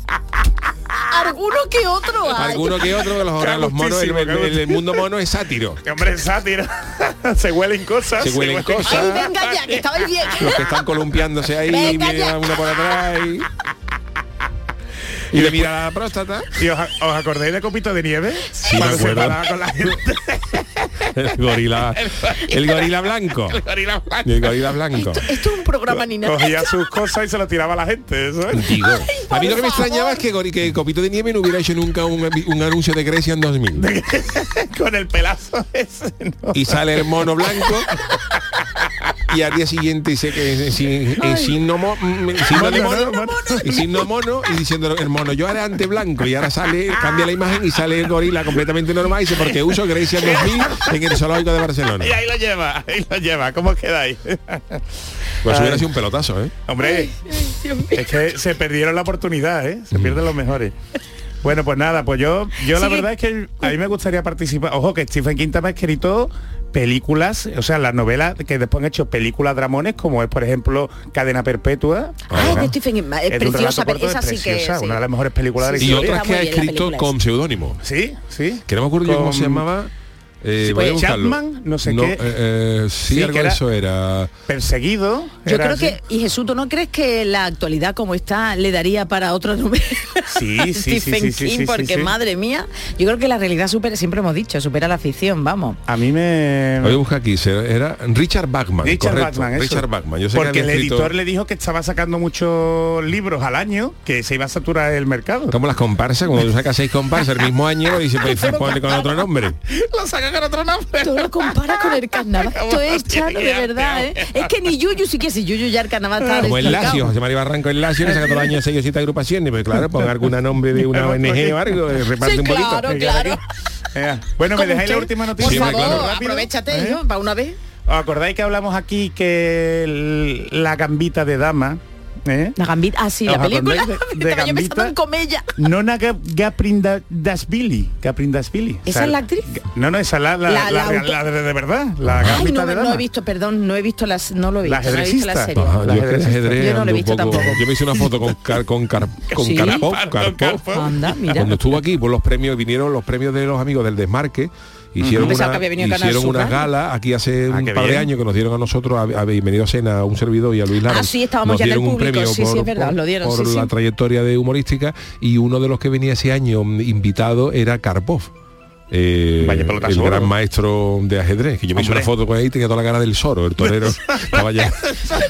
Alguno que otro hay. Alguno que otro de los, monos, el, mundo mono es sátiro. Que hombre, es sátira. se huelen cosas. Se huelen cosas. venga ya, que estabais bien. Los que están columpiándose ahí, Venga viene ya. uno por atrás y, y le mira la próstata. ¿Y os, os acordáis de Copito de Nieve? Sí, Cuando me se acuerdo. paraba con la gente. El gorila, el gorila blanco. El gorila blanco. Esto, esto es un programa ni nada. Cogía sus cosas y se lo tiraba a la gente. ¿eso es? Digo, a mí lo que me extrañaba es que, que Copito de Nieve no hubiera hecho nunca un, un anuncio de Grecia en 2000. con el pelazo ese. ¿no? Y sale el mono blanco y al día siguiente dice que es sin, de mono, y signo mono y diciendo el mono yo era ante blanco y ahora sale cambia la imagen y sale el gorila completamente normal y dice porque uso Grecia 2000 en el zoológico de Barcelona Y ahí lo lleva, ahí lo lleva. ¿Cómo quedáis? pues hubiera sido un pelotazo ¿eh? Hombre, es que se perdieron la oportunidad, ¿eh? Se pierden los mejores. Bueno, pues nada, pues yo, yo la verdad es que a mí me gustaría participar. Ojo, que Stephen King también ha escrito películas, o sea, las novelas que después han hecho películas dramones, como es, por ejemplo, Cadena Perpetua. Ay, de Stephen King, es preciosa, relato corto, esa es sí que preciosa, sí. una de las mejores películas de la y historia. otras que ha escrito con seudónimo Sí, sí. que no me acuerdo yo cómo Con- se llamaba eh, Sí, pues. Chapman, no sé qué. eh, eh, sí, Sí, algo que de era- eso era Perseguido. Yo era creo así. que, y Jesús, ¿tú no crees que la actualidad como está le daría para otra novela? Sí, sí, sí, Stephen sí, sí, King, sí, sí, porque sí. madre mía, yo creo que la realidad supera, siempre hemos dicho, supera la ficción, vamos. A mí me... voy a buscar aquí se- era Richard Bachman Richard correcto, Bachman, eso. Richard Bachman yo sé que Porque el escrito- editor le dijo que estaba sacando muchos libros al año, que se iba a saturar el mercado. como las comparsas cuando tú sacas seis comparsas el mismo año dice pues ponle con otro nombre Lo saca con otro nombre. Tú lo comparas con el carnaval. Esto es Chano, de verdad, ¿eh? Es que ni Yuyu sí que si Yuyu ya el carnaval está como el. Lacio José María Barranco el Lacio le saca todos los años seis o siete agrupaciones pues claro ponga algún nombre de una ONG o algo eh, reparte Sí, un poquito claro, claro. Eh, Bueno, me dejáis la última Por noticia. Sí, hombre, favor, aprovechate, ¿Eh? ¿no? Para una vez. ¿Os acordáis que hablamos aquí que el- la gambita de dama? ¿Eh? La gambita, ah sí, la ¿Os película. de- de Gambita? en Comella. Nona Ga- Gaprindasvili. Gaprindasvili. ¿Esa es la actriz? No, no, esa es la, la, La- la, la auto- la de, de verdad. La Ay, gambita no, de no he visto, perdón, no he visto las, no lo he visto, La no he visto la ajedrecista. serie. Ah, La yo, no lo he visto poco- tampoco. yo me hice una foto con Car- con, Car- con ¿Sí? Karpov. Karpov. Anda, mira. cuando estuvo aquí por los premios vinieron los premios de los amigos del desmarque hicieron, una- hicieron unas galas aquí hace Ah, un par de años que nos dieron a nosotros a, a bienvenido a cena a un servidor y a Luis Lara. Ah, sí, estábamos nos ya en el dieron un público, premio sí, sí, por, es verdad, por- lo dieron, por sí, la sí. trayectoria de humorística y uno de los que venía ese año mm, invitado era Karpov eh, el gran maestro de ajedrez que yo me hice una foto con él y tenía toda la cara del Soro el torero estaba ya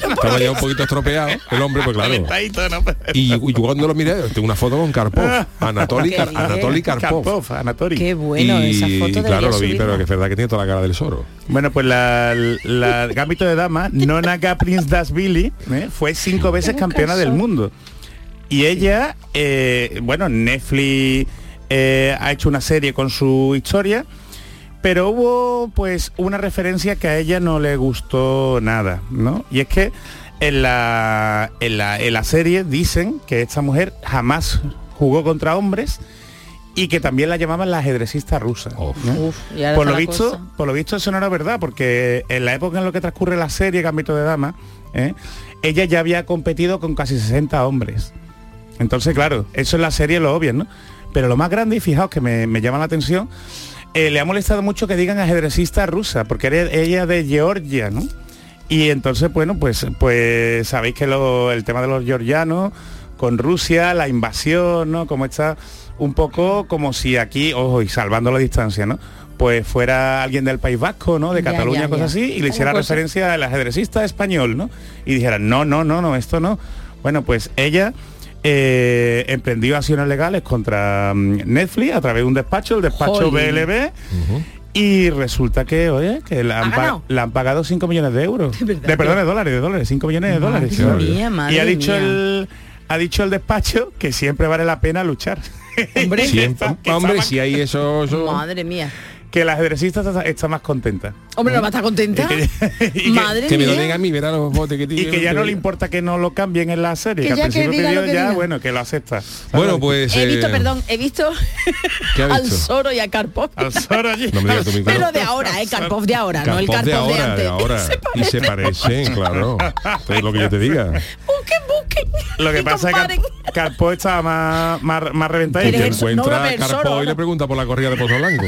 estaba ya un poquito estropeado el hombre pues claro y, y cuando lo miré, tengo una foto con Karpov, Anatoly, Kar- bien. Anatoly Karpov. Karpov, Anatoly. Qué bueno, y esa foto claro, debería lo vi, pero que es verdad que tiene toda la cara del Soro. Bueno, pues la, la Gambito de Dama, Nona Gaprindasvili, ¿eh? fue cinco veces campeona del mundo. Y ella, eh, bueno, Netflix eh, ha hecho una serie con su historia, pero hubo pues una referencia que a ella no le gustó nada, ¿no? Y es que en la, en la, en la serie dicen que esta mujer jamás jugó contra hombres y que también la llamaban la ajedrecista rusa. por lo visto, cosa. por lo visto eso no era verdad, porque en la época en la que transcurre la serie Gambito de Dama, ¿eh? ella ya había competido con casi 60 hombres. Entonces, claro, eso en la serie lo obvio, ¿no? Pero lo más grande, y fijaos que me, me llama la atención, eh, le ha molestado mucho que digan ajedrecista rusa, porque era ella de Georgia, ¿no? Y entonces, bueno, pues, pues sabéis que lo- el tema de los georgianos con Rusia, la invasión, ¿no? Como está un poco como si aquí, ojo, y salvando la distancia, ¿no? Pues fuera alguien del País Vasco, ¿no? De Ya, Cataluña, ya, cosas ya. así, y le hiciera cosa. referencia al ajedrecista español, ¿no? Y dijeran, no, no, no, no, esto no. Bueno, pues ella eh, emprendió acciones legales contra mm, Netflix a través de un despacho, el despacho Jolín. BLB, y resulta que, oye, que la han, pa- pagado 5 millones de euros. De De, perdón, de dólares, de dólares, 5 millones de Madre dólares. mía, madre y ha dicho mía. el ha dicho el despacho que siempre vale la pena luchar. Hombre, Siempre, hombre, si hay eso, eso- madre mía. Que la ajedrecista está, está más contenta. Hombre, ¿no va a estar contenta? Y que- Madre que me lo mía. den a mí, verá los botes que Y tiene. que ya no le importa que no lo cambien en la serie, Que que, ya al que principio pidió ya, diga. bueno, que lo acepta. Bueno, pues... He visto, eh, perdón, he visto ¿Qué ha al? Soro y a Karpov. Al Zoro allí. No me digas tú, mi cara. Pero de ahora, eh, Karpov de ahora, no el Karpov Karpov de de, ahora, antes. de ahora. Que se Y se parecen, claro. Es lo que yo te diga. Busquen, busquen. Lo que y pasa es que Carpo estaba más, más, más reventado. Y te encuentra a y le pregunta por la corrida de Pozo Blanco.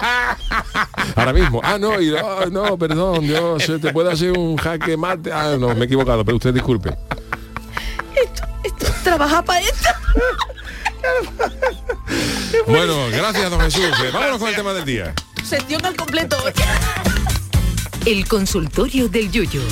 Ahora mismo. Ah, no, y, ah, no, perdón, Dios, se te puede hacer un jaque mate. Ah, no, me he equivocado, pero usted disculpe. Trabaja para esto. Bueno, gracias, don Jesús. Eh, Vámonos con el tema del día. Sección al completo. El consultorio del Yuyo.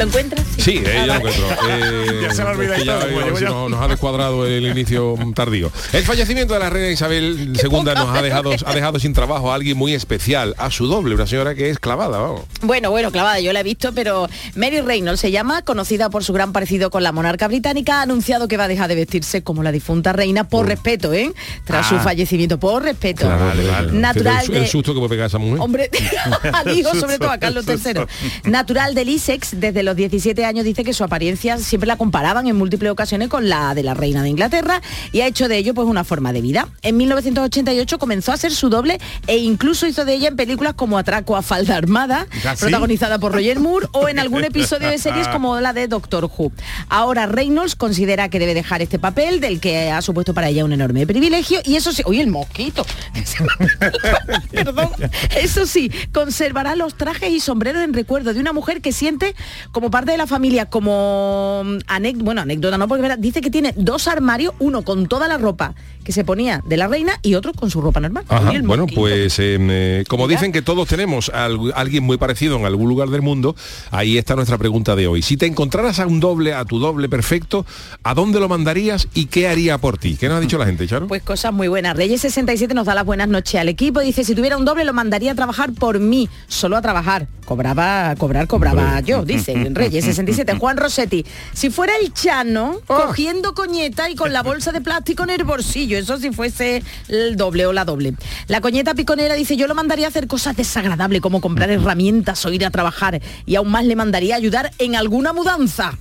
¿Lo encuentras? Sí, eh, ya lo encuentro. Eh, Ya se ya, todo, eh, si no- nos ha descuadrado el inicio tardío. El fallecimiento de la reina Isabel II nos ha dejado, ha dejado sin trabajo a alguien muy especial, a su doble, una señora que es clavada, vamos. Bueno, bueno, clavada, yo la he visto, pero Mary Reynolds se llama, conocida por su gran parecido con la monarca británica, ha anunciado que va a dejar de vestirse como la difunta reina por respeto, ¿eh? Tras su Ah. fallecimiento, por respeto. Vale, vale. Natural el, el de... susto que puede pegar esa mujer. Hombre, al hijo, sobre todo a Carlos III. Natural del Essex, desde los 17 años dice que su apariencia siempre la comparaban en múltiples ocasiones con la de la reina de Inglaterra y ha hecho de ello pues una forma de vida. En 1988 comenzó a ser su doble e incluso hizo de ella en películas como Atraco a falda armada, ¿Ah, protagonizada por Roger Moore, o en algún episodio de series como la de Doctor Who. Ahora Reynolds considera que debe dejar este papel del que ha supuesto para ella un enorme privilegio y eso sí, oye el mosquito. Perdón. Eso sí, conservará los trajes y sombreros en recuerdo de una mujer que siente como parte de la familia, como anécdota, bueno, anécdota no, porque dice que tiene dos armarios, uno con toda la ropa que se ponía de la reina y otro con su ropa normal. Ajá, bueno, mosquito. pues eh, eh, como dicen que todos tenemos a algu- alguien muy parecido en algún lugar del mundo, ahí está nuestra pregunta de hoy. Si te encontraras a un doble, a tu doble perfecto, ¿a dónde lo mandarías y qué haría por ti? ¿Qué nos ha dicho la gente, Charo? Pues cosas muy buenas. Reyes 67 nos da las buenas noches al equipo. Dice, si tuviera un doble lo mandaría a trabajar por mí, solo a trabajar. Cobraba, cobrar, cobraba yo, dice Reyes 67. Juan Rossetti, si fuera el Chano, cogiendo coñeta y con la bolsa de plástico en el bolsillo, eso si fuese el doble o la doble. La coñeta piconera dice, yo lo mandaría a hacer cosas desagradables como comprar herramientas o ir a trabajar y aún más le mandaría a ayudar en alguna mudanza.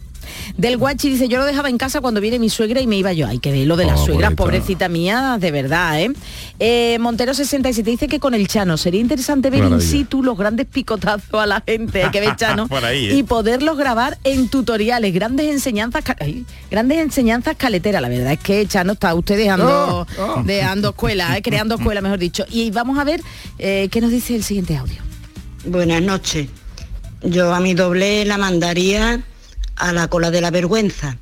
Del guachi dice, yo lo dejaba en casa cuando viene mi suegra y me iba yo. Hay que ver lo de las Oh, suegras, bonita. pobrecita mía, de verdad, ¿eh? Eh, Montero 67 dice que con el Chano sería interesante ver in Maravilla. situ los grandes picotazos a la gente, hay que ver Chano, Por ahí, ¿eh? y poderlos grabar en tutoriales, grandes enseñanzas, ay, grandes enseñanzas caleteras. La verdad es que Chano está usted dejando, Oh, oh. dejando escuela, ¿eh? creando escuela, mejor dicho. Y vamos a ver eh, qué nos dice el siguiente audio. Buenas noches. Yo a mi doble la mandaría a la cola de la vergüenza.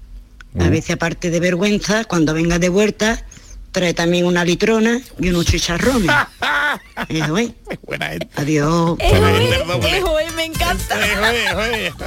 A veces aparte de vergüenza, cuando venga de vuelta, trae también una litrona y unos chicharrones. Eso es. Adiós. Ejo, ejo, me encanta.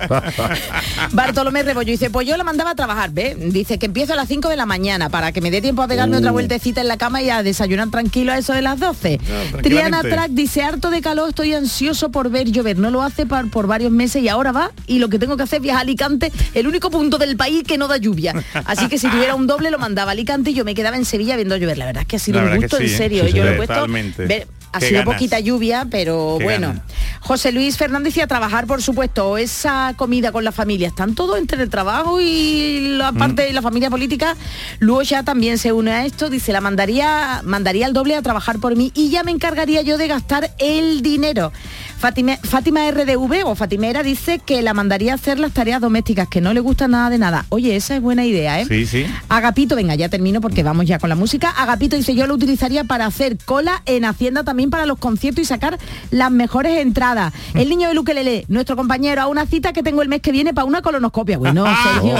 Bartolomé Rebollo dice, pues yo la mandaba a trabajar, ¿ve? Dice que empiezo a las 5 de la mañana para que me dé tiempo a pegarme otra Uh. vueltecita en la cama y a desayunar tranquilo a eso de las 12. Triana. Track dice, harto de calor, estoy ansioso por ver llover. No lo hace par- por varios meses y ahora va y lo que tengo que hacer es viajar a Alicante, el único punto del país que no da lluvia. Así que si tuviera un doble lo mandaba a Alicante y yo me quedaba en Sevilla viendo llover. La verdad es que ha sido un gusto, sí, en ¿eh? serio. Sí, yo lo he puesto... ver- ha Qué sido ganas. poquita lluvia, pero Qué bueno. ganas. José Luis Fernández y a trabajar, por supuesto, esa comida con la familia. Están todos entre el trabajo y la parte de la familia política. Luego ya también se une a esto. Dice, la mandaría, mandaría al doble a trabajar por mí y ya me encargaría yo de gastar el dinero. Fátima, Fátima RDV o Fatimera dice que la mandaría a hacer las tareas domésticas, que no le gusta nada de nada. Oye, esa es buena idea, ¿eh? Sí, sí. Agapito, venga, ya termino porque vamos ya con la música. Agapito dice, yo lo utilizaría para hacer cola en Hacienda también para los conciertos y sacar las mejores entradas. El niño de Luquelele, nuestro compañero, a una cita que tengo el mes que viene para una colonoscopia. Bueno, Sergio.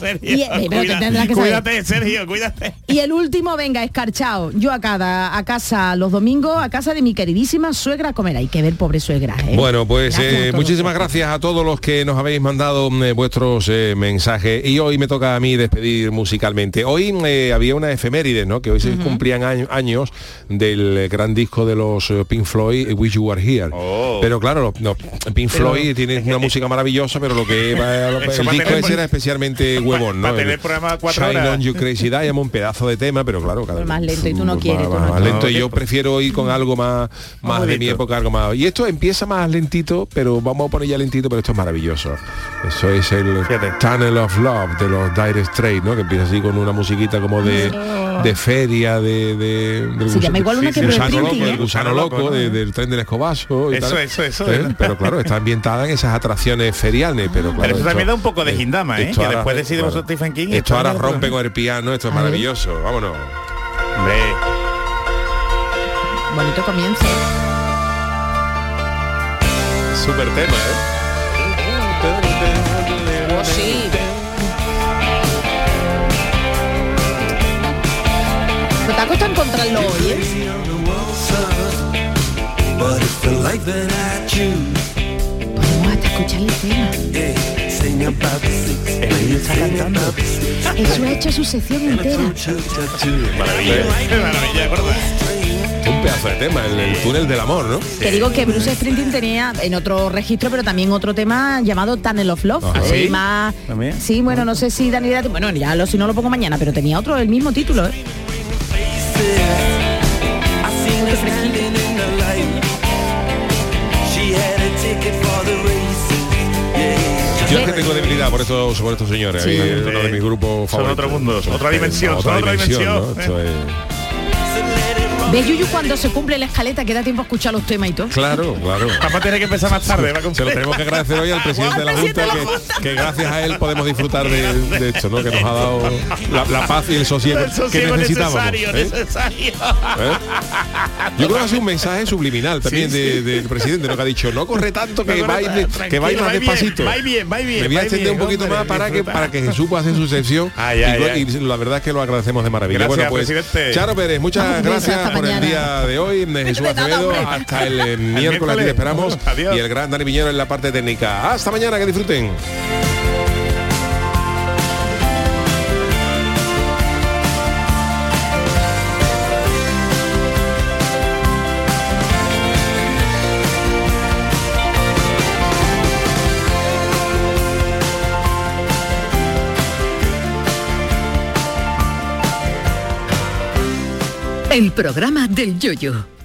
Sergio, Y- eh, pero cuida- que saber. cuídate, Sergio, cuídate. Y el último, venga, escarchado. Yo a cada a casa los domingos, a casa de mi queridísima suegra a comer. Hay que ver, pobre suegra. ¿Eh? Bueno, pues Gracias eh, muchísimas gracias a todos los que nos habéis mandado eh, vuestros eh, mensajes y hoy me toca a mí despedir musicalmente. Hoy eh, había una efeméride, ¿no? Que hoy se cumplían año- años del gran disco de los eh, Pink Floyd, Wish You Were Here. Pero claro, no, Pink Pero- Floyd tiene una música maravillosa, pero lo que va- el disco tener- ese era especialmente huevón, ¿no? tener El programa cuatro Shine horas. on You Crazy Diamond, un pedazo de tema, pero claro, cada Más lento y tú no más- quieres. tú más- no más quieres. lento y yo prefiero ir con algo más, más de mi época, algo más. Y esto empieza más lentito, pero vamos a poner ya lentito, pero esto es maravilloso. Eso es el Tunnel of Love de los Dire Straits, ¿no? Que empieza así con una musiquita como de, de feria, de, de del Se llama igual una que gusano loco, el gusano loco, de- del tren del escobazo. y Eso, tal. eso, eso, ¿Eh? ¿eh? Pero claro, está ambientada en esas atracciones feriales, pero claro. Pero eso esto- también da un poco de gindama, ¿eh? Que ahora- después de Sid claro. Stephen King... Esto ahora rompe con el piano, esto es maravilloso. Vámonos. Hombre, Bonito comienzo. Súper tema, ¿eh? Oh, sí. Pero te ha costado encontrarlo hoy, ¿eh? Vamos a escuchar el tema. Eso ha hecho su sección entera. Maravilla. Un pedazo de tema, el, el túnel del amor, ¿no? Te digo que Bruce Springsteen tenía en otro registro, pero también otro tema llamado Tunnel of Love. Eh, ¿Sí? más, ¿También? sí, bueno, no sé si Daniela, bueno, ya lo, si no lo pongo mañana, pero tenía otro, el mismo título. ¿eh? Yo es que tengo debilidad por estos, por estos señores. Sí. ahí es uno de mis grupos Son favoritos. otro mundo, Son- otra dimensión, otra son dimensión, dimensión. ¿no? Esto es- Ve Yuyu cuando se cumple la escaleta, que da tiempo a escuchar los temas y todo. Claro, claro. Papá tiene que empezar más tarde. va a Se lo tenemos que agradecer hoy al presidente de la Junta, que, que gracias a él podemos disfrutar de, de esto, ¿no? Que nos ha dado la, la paz y el sosiego, El sosiego que necesitábamos. necesario, ¿eh? necesario. ¿Eh? Yo creo que es un mensaje subliminal también Sí, de- sí. del presidente, ¿no? Que ha dicho, no corre tanto, que No corre vais que vais más bien, despacito. vais bien, vais bien, Me voy a extender un poquito hombre, más para que, para que Jesús pueda hacer su sección. Ay, y, ay, bueno, ay. y la verdad es que lo agradecemos de maravilla. Gracias, bueno, pues, presidente. Charo Pérez, muchas gracias por el día de hoy. De Jesús Acevedo hasta el, miércoles aquí te esperamos. Adiós. Y el gran Dani Piñero en la parte técnica. Hasta mañana, que disfruten. El programa del yoyo.